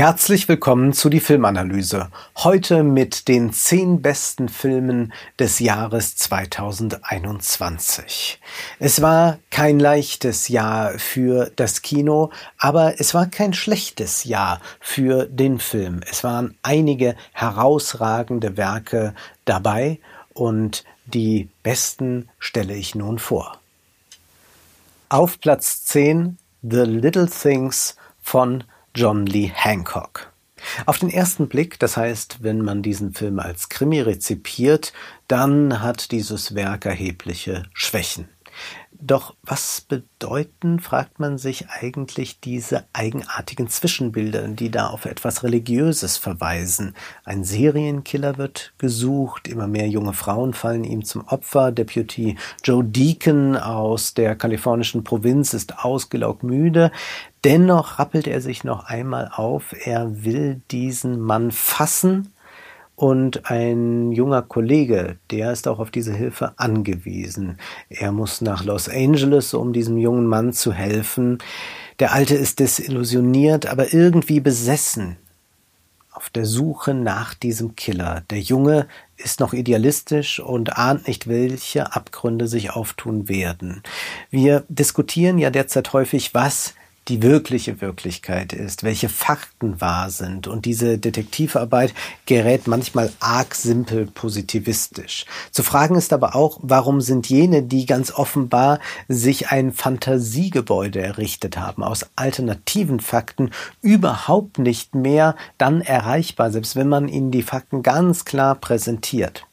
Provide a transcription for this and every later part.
Herzlich willkommen zu die Filmanalyse. Heute mit den zehn besten Filmen des Jahres 2021. Es war kein leichtes Jahr für das Kino, aber es war kein schlechtes Jahr für den Film. Es waren einige herausragende Werke dabei und die besten stelle ich nun vor. Auf Platz 10 The Little Things von John Lee Hancock. Auf den ersten Blick, das heißt, wenn man diesen Film als Krimi rezipiert, dann hat dieses Werk erhebliche Schwächen. Doch was bedeuten, fragt man sich eigentlich diese eigenartigen Zwischenbilder, die da auf etwas Religiöses verweisen. Ein Serienkiller wird gesucht, immer mehr junge Frauen fallen ihm zum Opfer. Deputy Joe Deacon aus der kalifornischen Provinz ist ausgelaugt müde. Dennoch rappelt er sich noch einmal auf, er will diesen Mann fassen, und ein junger Kollege, der ist auch auf diese Hilfe angewiesen. Er muss nach Los Angeles, um diesem jungen Mann zu helfen. Der Alte ist desillusioniert, aber irgendwie besessen auf der Suche nach diesem Killer. Der Junge ist noch idealistisch und ahnt nicht, welche Abgründe sich auftun werden. Wir diskutieren ja derzeit häufig, was die wirkliche Wirklichkeit ist, welche Fakten wahr sind. Und diese Detektivarbeit gerät manchmal arg simpel positivistisch. Zu fragen ist aber auch, warum sind jene, die ganz offenbar sich ein Fantasiegebäude errichtet haben, aus alternativen Fakten überhaupt nicht mehr dann erreichbar, selbst wenn man ihnen die Fakten ganz klar präsentiert.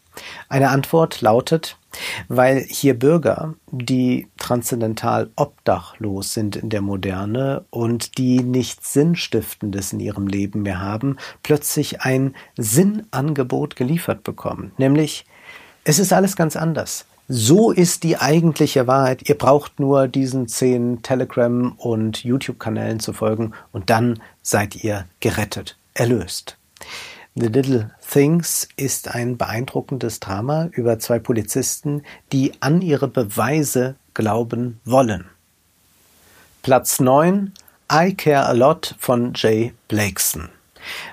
Eine Antwort lautet, weil hier Bürger, die transzendental obdachlos sind in der Moderne und die nichts Sinnstiftendes in ihrem Leben mehr haben, plötzlich ein Sinnangebot geliefert bekommen, nämlich es ist alles ganz anders. So ist die eigentliche Wahrheit. Ihr braucht nur diesen zehn Telegram und YouTube-Kanälen zu folgen und dann seid ihr gerettet, erlöst. The Little Things ist ein beeindruckendes Drama über zwei Polizisten, die an ihre Beweise glauben wollen. Platz 9 I Care a Lot von Jay Blakeson.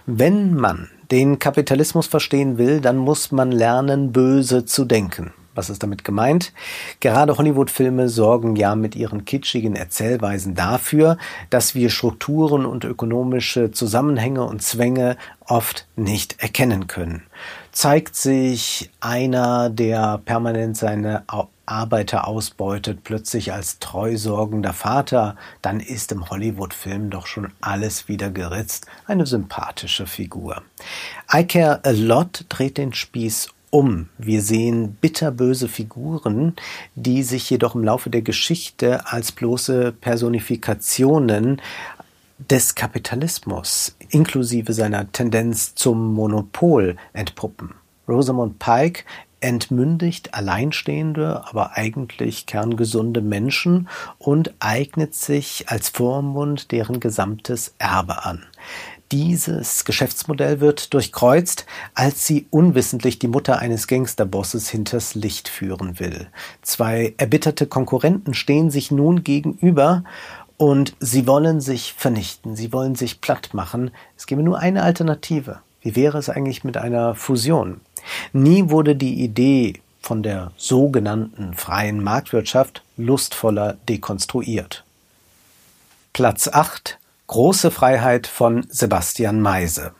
Wenn man den Kapitalismus verstehen will, dann muss man lernen, böse zu denken. Was ist damit gemeint? Gerade Hollywood-Filme sorgen ja mit ihren kitschigen Erzählweisen dafür, dass wir Strukturen und ökonomische Zusammenhänge und Zwänge oft nicht erkennen können. Zeigt sich einer, der permanent seine Arbeiter ausbeutet, plötzlich als treusorgender Vater, dann ist im Hollywood-Film doch schon alles wieder geritzt. Eine sympathische Figur. I Care a Lot dreht den Spieß um. Wir sehen bitterböse Figuren, die sich jedoch im Laufe der Geschichte als bloße Personifikationen des Kapitalismus inklusive seiner Tendenz zum Monopol entpuppen. Rosamund Pike entmündigt alleinstehende, aber eigentlich kerngesunde Menschen und eignet sich als Vormund deren gesamtes Erbe an. Dieses Geschäftsmodell wird durchkreuzt, als sie unwissentlich die Mutter eines Gangsterbosses hinters Licht führen will. Zwei erbitterte Konkurrenten stehen sich nun gegenüber und sie wollen sich vernichten, sie wollen sich platt machen. Es gäbe nur eine Alternative. Wie wäre es eigentlich mit einer Fusion? Nie wurde die Idee von der sogenannten freien Marktwirtschaft lustvoller dekonstruiert. Platz 8 Große Freiheit von Sebastian Meise.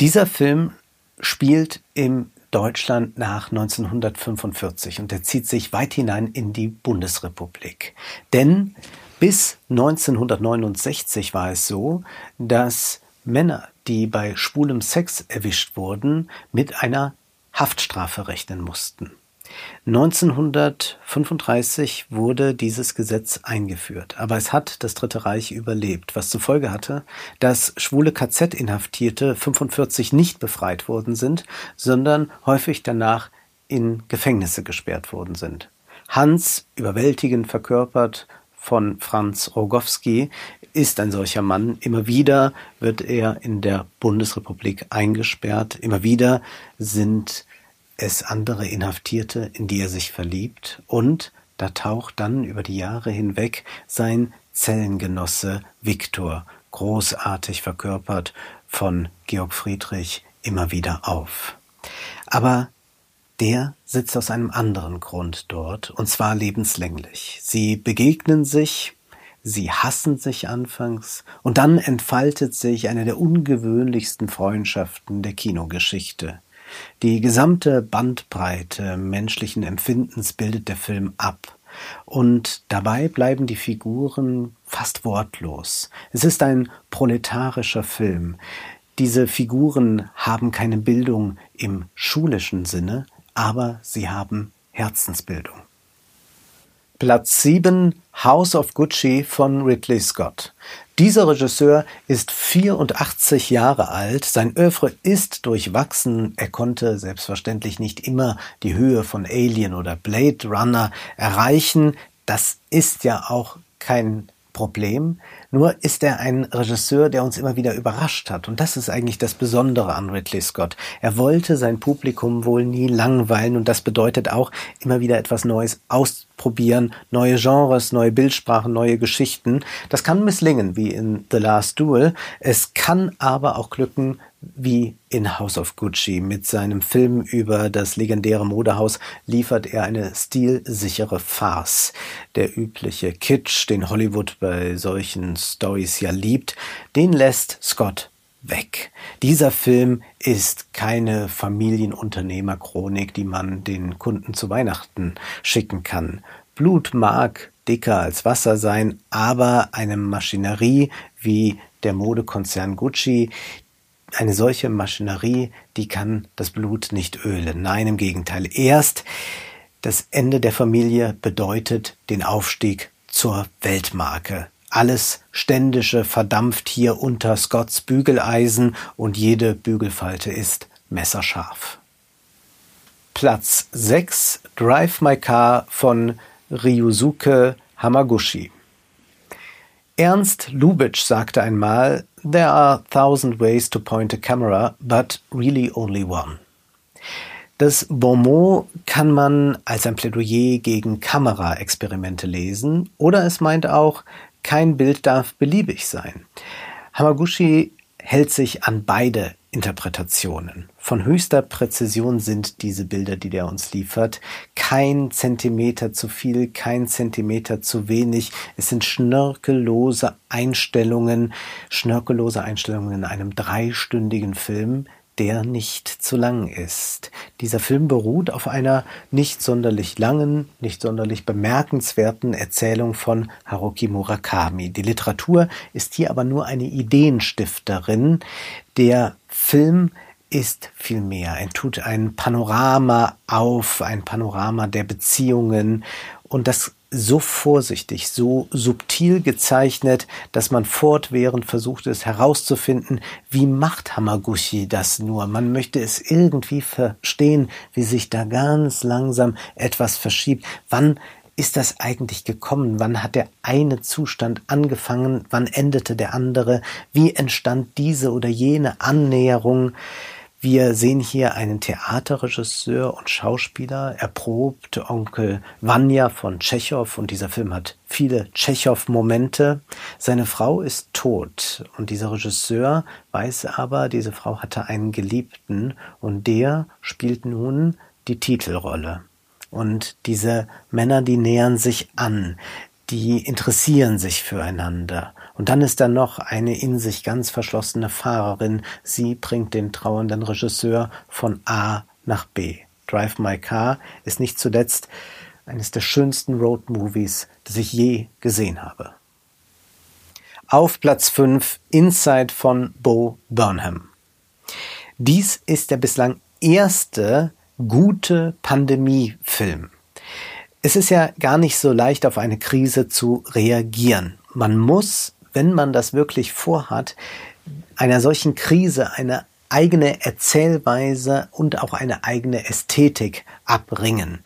Dieser Film spielt im Deutschland nach 1945 und er zieht sich weit hinein in die Bundesrepublik. Denn bis 1969 war es so, dass Männer, die bei schwulem Sex erwischt wurden, mit einer Haftstrafe rechnen mussten. 1935 wurde dieses Gesetz eingeführt, aber es hat das Dritte Reich überlebt, was zur Folge hatte, dass schwule KZ-Inhaftierte 45 nicht befreit worden sind, sondern häufig danach in Gefängnisse gesperrt worden sind. Hans, überwältigend verkörpert von Franz Rogowski, ist ein solcher Mann. Immer wieder wird er in der Bundesrepublik eingesperrt. Immer wieder sind es andere Inhaftierte, in die er sich verliebt, und da taucht dann über die Jahre hinweg sein Zellengenosse Viktor großartig verkörpert von Georg Friedrich immer wieder auf. Aber der sitzt aus einem anderen Grund dort, und zwar lebenslänglich. Sie begegnen sich, sie hassen sich anfangs, und dann entfaltet sich eine der ungewöhnlichsten Freundschaften der Kinogeschichte. Die gesamte Bandbreite menschlichen Empfindens bildet der Film ab. Und dabei bleiben die Figuren fast wortlos. Es ist ein proletarischer Film. Diese Figuren haben keine Bildung im schulischen Sinne, aber sie haben Herzensbildung. Platz 7 House of Gucci von Ridley Scott. Dieser Regisseur ist 84 Jahre alt, sein Oeuvre ist durchwachsen, er konnte selbstverständlich nicht immer die Höhe von Alien oder Blade Runner erreichen, das ist ja auch kein Problem. Nur ist er ein Regisseur, der uns immer wieder überrascht hat. Und das ist eigentlich das Besondere an Ridley Scott. Er wollte sein Publikum wohl nie langweilen und das bedeutet auch immer wieder etwas Neues ausprobieren, neue Genres, neue Bildsprachen, neue Geschichten. Das kann misslingen, wie in The Last Duel. Es kann aber auch glücken, wie in House of Gucci. Mit seinem Film über das legendäre Modehaus liefert er eine stilsichere Farce. Der übliche Kitsch, den Hollywood bei solchen Stories ja liebt, den lässt Scott weg. Dieser Film ist keine Familienunternehmerchronik, die man den Kunden zu Weihnachten schicken kann. Blut mag dicker als Wasser sein, aber eine Maschinerie wie der Modekonzern Gucci, eine solche Maschinerie, die kann das Blut nicht ölen. Nein, im Gegenteil. Erst das Ende der Familie bedeutet den Aufstieg zur Weltmarke. Alles Ständische verdampft hier unter Scotts Bügeleisen und jede Bügelfalte ist messerscharf. Platz 6 Drive My Car von Ryusuke Hamaguchi. Ernst Lubitsch sagte einmal, There are thousand ways to point a camera, but really only one. Das Bonmot kann man als ein Plädoyer gegen Kameraexperimente lesen oder es meint auch, kein Bild darf beliebig sein. Hamaguchi hält sich an beide Interpretationen. Von höchster Präzision sind diese Bilder, die der uns liefert. Kein Zentimeter zu viel, kein Zentimeter zu wenig. Es sind schnörkellose Einstellungen, schnörkellose Einstellungen in einem dreistündigen Film, der nicht zu lang ist. Dieser Film beruht auf einer nicht sonderlich langen, nicht sonderlich bemerkenswerten Erzählung von Haruki Murakami. Die Literatur ist hier aber nur eine Ideenstifterin. Der Film ist viel mehr. Er tut ein Panorama auf, ein Panorama der Beziehungen und das so vorsichtig, so subtil gezeichnet, dass man fortwährend versucht es herauszufinden, wie macht Hamaguchi das nur? Man möchte es irgendwie verstehen, wie sich da ganz langsam etwas verschiebt. Wann ist das eigentlich gekommen? Wann hat der eine Zustand angefangen? Wann endete der andere? Wie entstand diese oder jene Annäherung? Wir sehen hier einen Theaterregisseur und Schauspieler, erprobt Onkel Vanya von Tschechow und dieser Film hat viele Tschechow-Momente. Seine Frau ist tot und dieser Regisseur weiß aber, diese Frau hatte einen Geliebten und der spielt nun die Titelrolle. Und diese Männer, die nähern sich an, die interessieren sich füreinander. Und dann ist da noch eine in sich ganz verschlossene Fahrerin. Sie bringt den trauernden Regisseur von A nach B. Drive My Car ist nicht zuletzt eines der schönsten Road-Movies, das ich je gesehen habe. Auf Platz 5 Inside von Bo Burnham. Dies ist der bislang erste gute Pandemiefilm. Es ist ja gar nicht so leicht, auf eine Krise zu reagieren. Man muss wenn man das wirklich vorhat, einer solchen Krise eine eigene Erzählweise und auch eine eigene Ästhetik abbringen.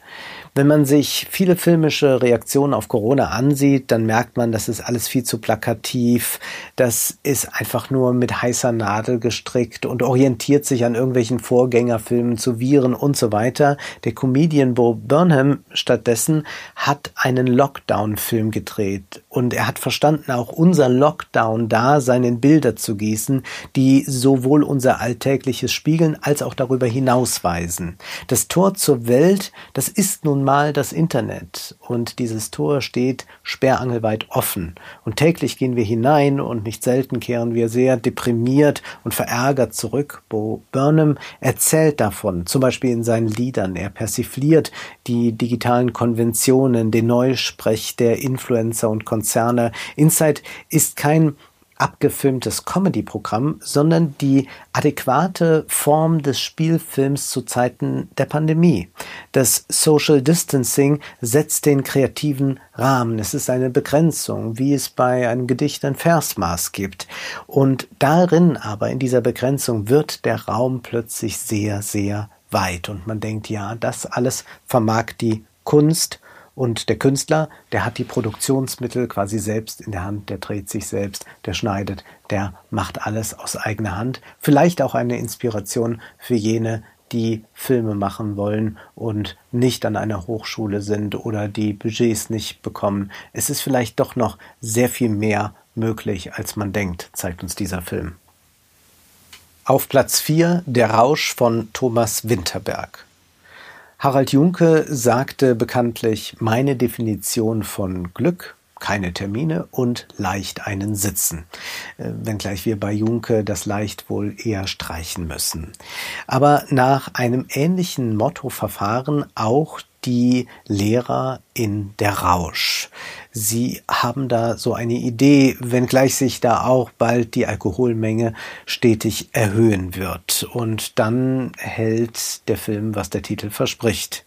Wenn man sich viele filmische Reaktionen auf Corona ansieht, dann merkt man, das ist alles viel zu plakativ. Das ist einfach nur mit heißer Nadel gestrickt und orientiert sich an irgendwelchen Vorgängerfilmen zu Viren und so weiter. Der Comedian Bo Burnham stattdessen hat einen Lockdown-Film gedreht Und er hat verstanden, auch unser Lockdown-Dasein in Bilder zu gießen, die sowohl unser Alltägliches spiegeln als auch darüber hinausweisen. Das Tor zur Welt, das ist nun mal das Internet. Und dieses Tor steht sperrangelweit offen. Und täglich gehen wir hinein und nicht selten kehren wir sehr deprimiert und verärgert zurück. Bo Burnham erzählt davon, zum Beispiel in seinen Liedern. Er persifliert die digitalen Konventionen, den Neusprech der Influencer und Konzerne. Insight ist kein abgefilmtes Comedy-Programm, sondern die adäquate Form des Spielfilms zu Zeiten der Pandemie. Das Social Distancing setzt den kreativen Rahmen. Es ist eine Begrenzung, wie es bei einem Gedicht ein Versmaß gibt. Und darin aber, in dieser Begrenzung, wird der Raum plötzlich sehr, sehr weit. Und man denkt, ja, das alles vermag die Kunst und der Künstler, der hat die Produktionsmittel quasi selbst in der Hand, der dreht sich selbst, der schneidet, der macht alles aus eigener Hand. Vielleicht auch eine Inspiration für jene, die Filme machen wollen und nicht an einer Hochschule sind oder die Budgets nicht bekommen. Es ist vielleicht doch noch sehr viel mehr möglich, als man denkt, zeigt uns dieser Film. Auf Platz 4 Der Rausch von Thomas Winterberg. Harald Junke sagte bekanntlich, meine Definition von Glück keine Termine und leicht einen sitzen. Äh, wenngleich wir bei Junke das leicht wohl eher streichen müssen. Aber nach einem ähnlichen Motto verfahren auch die Lehrer in der Rausch. Sie haben da so eine Idee, wenngleich sich da auch bald die Alkoholmenge stetig erhöhen wird. Und dann hält der Film, was der Titel verspricht.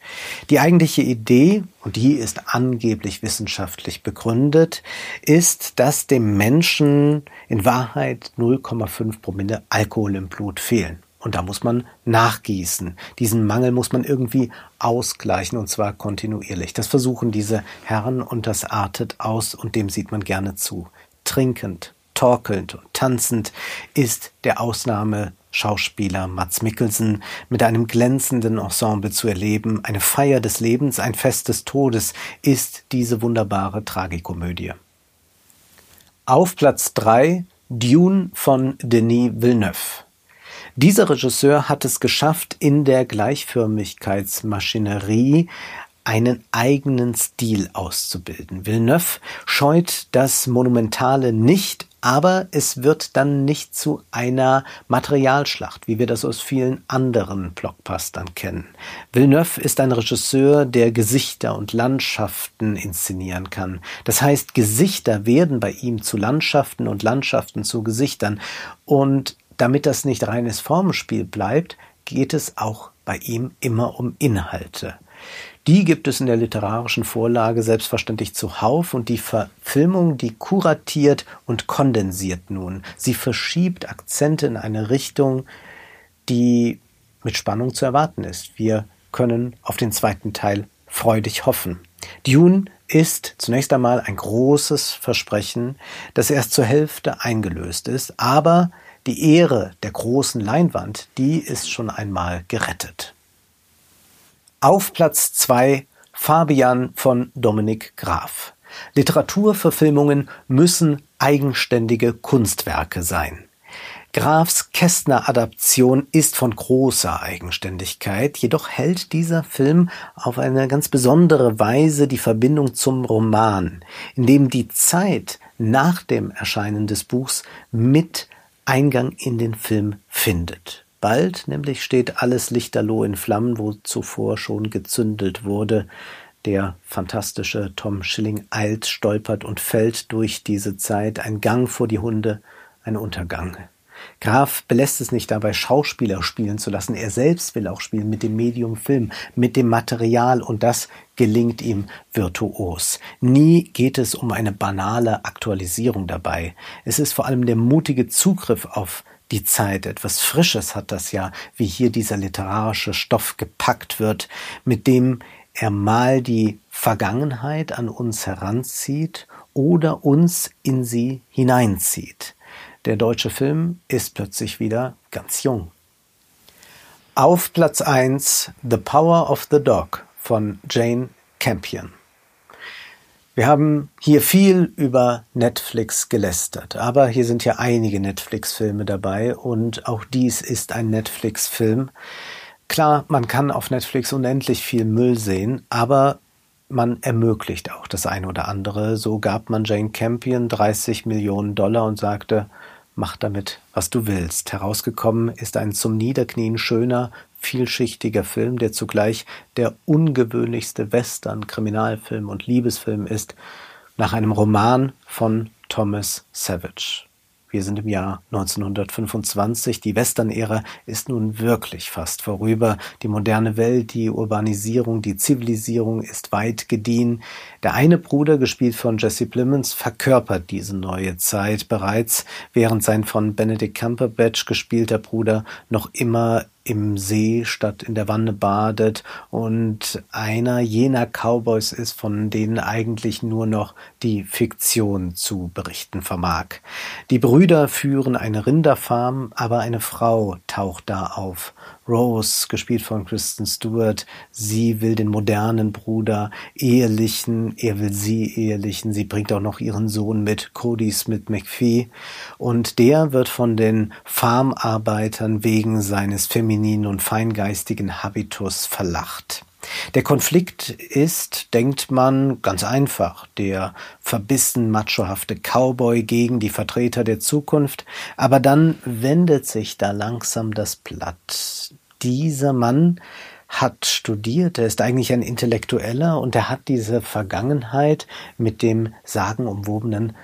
Die eigentliche Idee, und die ist angeblich wissenschaftlich begründet, ist, dass dem Menschen in Wahrheit 0,5 Promille Alkohol im Blut fehlen. Und da muss man nachgießen. Diesen Mangel muss man irgendwie ausgleichen und zwar kontinuierlich. Das versuchen diese Herren und das artet aus und dem sieht man gerne zu. Trinkend, torkelnd und tanzend ist der Ausnahme Schauspieler Mats Mikkelsen mit einem glänzenden Ensemble zu erleben, eine Feier des Lebens, ein Fest des Todes, ist diese wunderbare Tragikomödie. Auf Platz 3 Dune von Denis Villeneuve. Dieser Regisseur hat es geschafft, in der Gleichförmigkeitsmaschinerie einen eigenen Stil auszubilden. Villeneuve scheut das Monumentale nicht, aber es wird dann nicht zu einer Materialschlacht, wie wir das aus vielen anderen Blockbustern kennen. Villeneuve ist ein Regisseur, der Gesichter und Landschaften inszenieren kann. Das heißt, Gesichter werden bei ihm zu Landschaften und Landschaften zu Gesichtern. Und damit das nicht reines Formenspiel bleibt, geht es auch bei ihm immer um Inhalte. Die gibt es in der literarischen Vorlage selbstverständlich zuhauf und die Verfilmung, die kuratiert und kondensiert nun. Sie verschiebt Akzente in eine Richtung, die mit Spannung zu erwarten ist. Wir können auf den zweiten Teil freudig hoffen. Dune ist zunächst einmal ein großes Versprechen, das erst zur Hälfte eingelöst ist, aber die Ehre der großen Leinwand, die ist schon einmal gerettet. Auf Platz 2 Fabian von Dominik Graf. Literaturverfilmungen müssen eigenständige Kunstwerke sein. Grafs Kästner-Adaption ist von großer Eigenständigkeit, jedoch hält dieser Film auf eine ganz besondere Weise die Verbindung zum Roman, indem die Zeit nach dem Erscheinen des Buchs mit Eingang in den Film findet. Bald nämlich steht alles lichterloh in Flammen, wo zuvor schon gezündelt wurde. Der fantastische Tom Schilling eilt, stolpert und fällt durch diese Zeit. Ein Gang vor die Hunde, ein Untergang. Graf belässt es nicht dabei, Schauspieler spielen zu lassen. Er selbst will auch spielen mit dem Medium Film, mit dem Material und das gelingt ihm virtuos. Nie geht es um eine banale Aktualisierung dabei. Es ist vor allem der mutige Zugriff auf die Zeit. Etwas Frisches hat das ja, wie hier dieser literarische Stoff gepackt wird, mit dem er mal die Vergangenheit an uns heranzieht oder uns in sie hineinzieht. Der deutsche Film ist plötzlich wieder ganz jung. Auf Platz 1 The Power of the Dog von Jane Campion. Wir haben hier viel über Netflix gelästert, aber hier sind ja einige Netflix-Filme dabei und auch dies ist ein Netflix-Film. Klar, man kann auf Netflix unendlich viel Müll sehen, aber man ermöglicht auch das eine oder andere. So gab man Jane Campion 30 Millionen Dollar und sagte, mach damit, was du willst. Herausgekommen ist ein zum Niederknien schöner, vielschichtiger Film, der zugleich der ungewöhnlichste Western, Kriminalfilm und Liebesfilm ist, nach einem Roman von Thomas Savage. Wir sind im Jahr 1925. Die Western-Ära ist nun wirklich fast vorüber. Die moderne Welt, die Urbanisierung, die Zivilisierung ist weit gediehen. Der eine Bruder, gespielt von Jesse Plemons, verkörpert diese neue Zeit bereits, während sein von Benedict Cumberbatch gespielter Bruder noch immer im See statt in der Wanne badet und einer jener Cowboys ist, von denen eigentlich nur noch die Fiktion zu berichten vermag. Die Brüder führen eine Rinderfarm, aber eine Frau taucht da auf. Rose, gespielt von Kristen Stewart, sie will den modernen Bruder ehelichen, er will sie ehelichen, sie bringt auch noch ihren Sohn mit, Cody Smith McPhee, und der wird von den Farmarbeitern wegen seines femininen und feingeistigen Habitus verlacht. Der Konflikt ist, denkt man, ganz einfach, der verbissen machohafte Cowboy gegen die Vertreter der Zukunft, aber dann wendet sich da langsam das Blatt. Dieser Mann hat studiert, er ist eigentlich ein Intellektueller und er hat diese Vergangenheit mit dem sagenumwobenen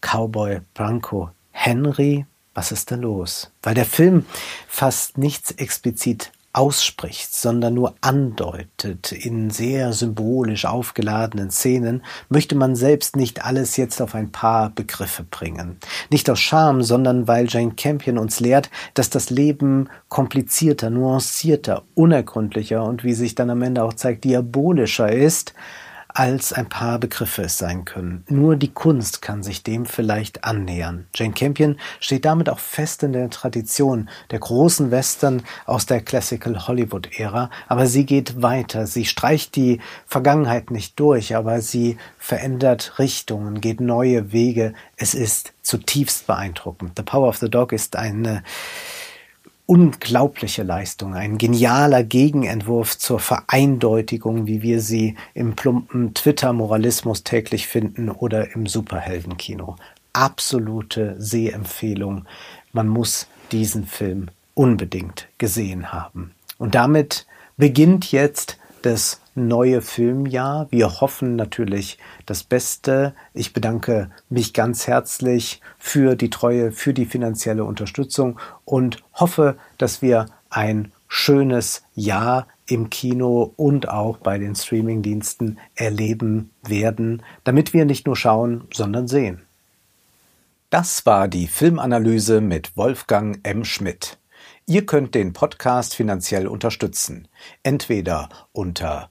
Cowboy Bronco Henry. Was ist da los? Weil der Film fast nichts explizit ausspricht, sondern nur andeutet in sehr symbolisch aufgeladenen Szenen, möchte man selbst nicht alles jetzt auf ein paar Begriffe bringen. Nicht aus Scham, sondern weil Jane Campion uns lehrt, dass das Leben komplizierter, nuancierter, unergründlicher und wie sich dann am Ende auch zeigt, diabolischer ist, als ein paar Begriffe es sein können. Nur die Kunst kann sich dem vielleicht annähern. Jane Campion steht damit auch fest in der Tradition der großen Western aus der Classical Hollywood-Ära, aber sie geht weiter. Sie streicht die Vergangenheit nicht durch, aber sie verändert Richtungen, geht neue Wege. Es ist zutiefst beeindruckend. The Power of the Dog ist eine unglaubliche Leistung, ein genialer Gegenentwurf zur Vereindeutigung, wie wir sie im plumpen Twitter-Moralismus täglich finden oder im Superheldenkino. Absolute Sehempfehlung. Man muss diesen Film unbedingt gesehen haben. Und damit beginnt jetzt das neue Filmjahr. Wir hoffen natürlich das Beste. Ich bedanke mich ganz herzlich für die Treue, für die finanzielle Unterstützung und hoffe, dass wir ein schönes Jahr im Kino und auch bei den Streamingdiensten erleben werden, damit wir nicht nur schauen, sondern sehen. Das war die Filmanalyse mit Wolfgang M. Schmidt. Ihr könnt den Podcast finanziell unterstützen, entweder unter